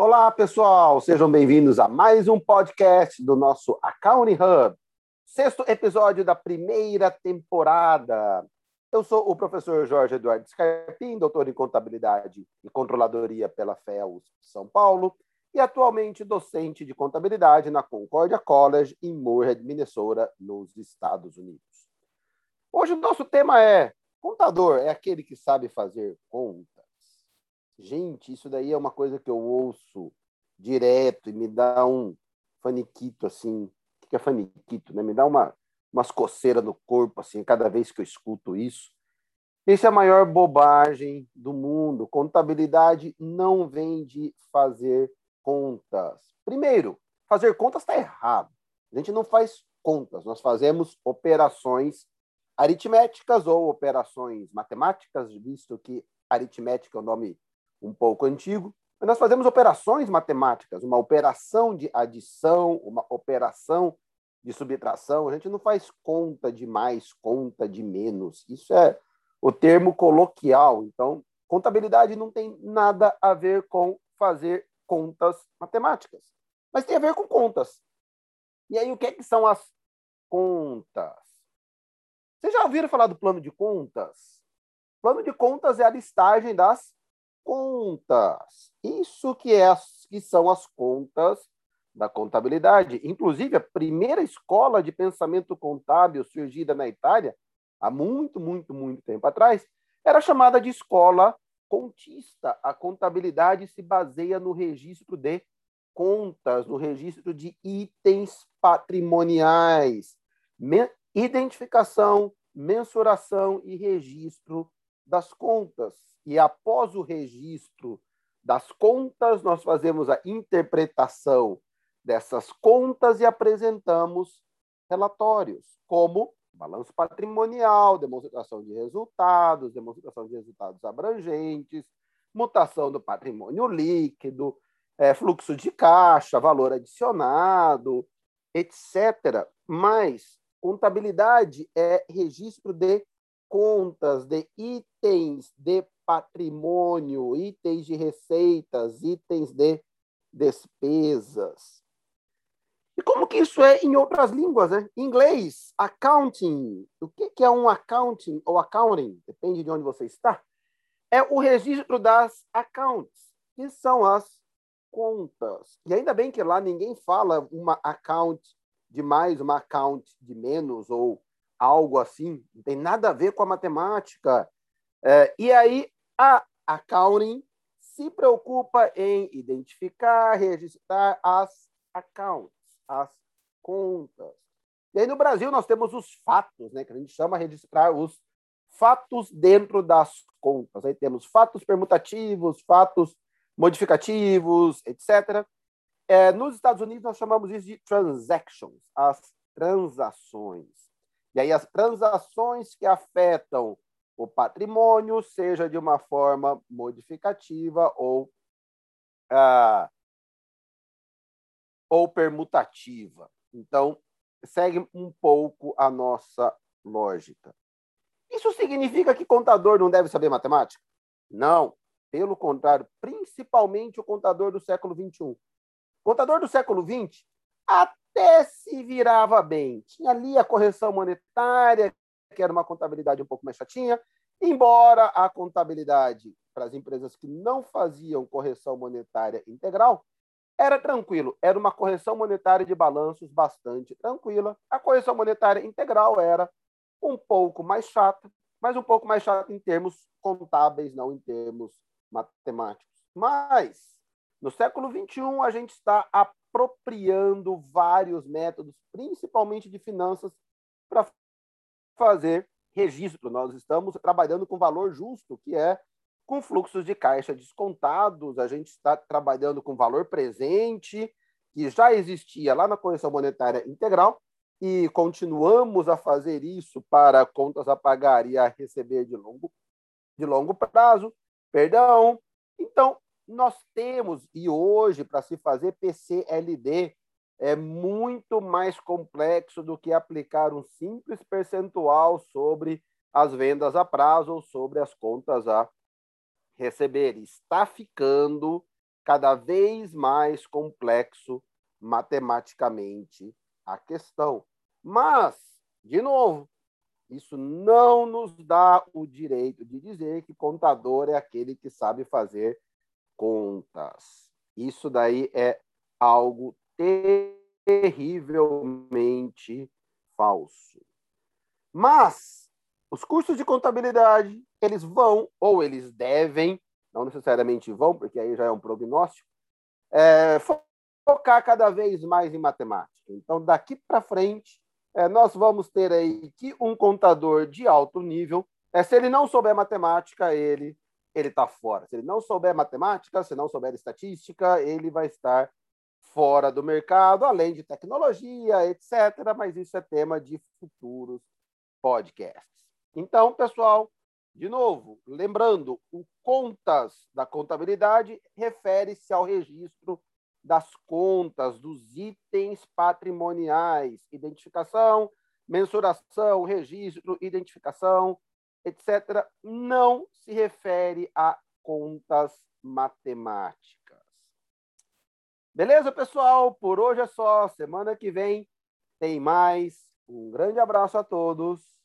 Olá, pessoal, sejam bem-vindos a mais um podcast do nosso Accounting Hub, sexto episódio da primeira temporada. Eu sou o professor Jorge Eduardo Scarpim, doutor em contabilidade e controladoria pela FEUS São Paulo e atualmente docente de contabilidade na Concordia College em Moorhead, Minnesota, nos Estados Unidos. Hoje o nosso tema é contador é aquele que sabe fazer contas. Gente, isso daí é uma coisa que eu ouço direto e me dá um faniquito assim. O que é faniquito, né? Me dá uma umas coceiras no corpo assim cada vez que eu escuto isso. Isso é a maior bobagem do mundo. Contabilidade não vem de fazer contas. Primeiro, fazer contas está errado. A gente não faz contas, nós fazemos operações aritméticas ou operações matemáticas, visto que aritmética é um nome um pouco antigo. Mas nós fazemos operações matemáticas, uma operação de adição, uma operação de subtração. A gente não faz conta de mais, conta de menos. Isso é o termo coloquial. Então, contabilidade não tem nada a ver com fazer contas matemáticas, mas tem a ver com contas. E aí, o que, é que são as contas? Vocês já ouviram falar do plano de contas? Plano de contas é a listagem das contas. Isso que, é as, que são as contas da contabilidade. Inclusive, a primeira escola de pensamento contábil surgida na Itália, há muito, muito, muito tempo atrás, era chamada de escola contista. A contabilidade se baseia no registro de contas, no registro de itens patrimoniais, identificação, mensuração e registro das contas. E após o registro das contas, nós fazemos a interpretação dessas contas e apresentamos relatórios, como balanço patrimonial, demonstração de resultados, demonstração de resultados abrangentes, mutação do patrimônio líquido, é, fluxo de caixa, valor adicionado, etc. Mas Contabilidade é registro de contas, de itens de patrimônio, itens de receitas, itens de despesas. E como que isso é em outras línguas, né? Em inglês, accounting. O que é um accounting ou accounting? Depende de onde você está. É o registro das accounts, que são as contas. E ainda bem que lá ninguém fala uma account de mais, uma account de menos, ou algo assim. Não tem nada a ver com a matemática. É, e aí, a accounting se preocupa em identificar, registrar as accounts, as contas. E aí, no Brasil, nós temos os fatos, né, que a gente chama registrar os fatos dentro das contas. Aí temos fatos permutativos, fatos modificativos, etc. É, nos Estados Unidos, nós chamamos isso de transactions, as transações. E aí, as transações que afetam o patrimônio, seja de uma forma modificativa ou, ah, ou permutativa. Então, segue um pouco a nossa lógica. Isso significa que contador não deve saber matemática? Não. Pelo contrário, principalmente o contador do século XXI. Contador do século XX até se virava bem. Tinha ali a correção monetária, que era uma contabilidade um pouco mais chatinha, embora a contabilidade para as empresas que não faziam correção monetária integral era tranquilo, era uma correção monetária de balanços bastante tranquila. A correção monetária integral era um pouco mais chata, mas um pouco mais chata em termos contábeis, não em termos matemáticos. Mas no século XXI, a gente está apropriando vários métodos, principalmente de finanças, para fazer registro. Nós estamos trabalhando com valor justo, que é com fluxos de caixa descontados, a gente está trabalhando com valor presente, que já existia lá na correção monetária integral, e continuamos a fazer isso para contas a pagar e a receber de longo, de longo prazo. Perdão. Então, nós temos, e hoje, para se fazer PCLD, é muito mais complexo do que aplicar um simples percentual sobre as vendas a prazo ou sobre as contas a receber. Está ficando cada vez mais complexo matematicamente a questão. Mas, de novo, isso não nos dá o direito de dizer que contador é aquele que sabe fazer contas. Isso daí é algo terrivelmente falso. Mas os cursos de contabilidade, eles vão ou eles devem, não necessariamente vão, porque aí já é um prognóstico, é, focar cada vez mais em matemática. Então, daqui para frente, é, nós vamos ter aí que um contador de alto nível, é, se ele não souber matemática, ele ele está fora. Se ele não souber matemática, se não souber estatística, ele vai estar fora do mercado, além de tecnologia, etc. Mas isso é tema de futuros podcasts. Então, pessoal, de novo, lembrando, o contas da contabilidade refere-se ao registro das contas, dos itens patrimoniais, identificação, mensuração, registro, identificação, etc., não se refere a contas matemáticas. Beleza, pessoal? Por hoje é só. Semana que vem tem mais. Um grande abraço a todos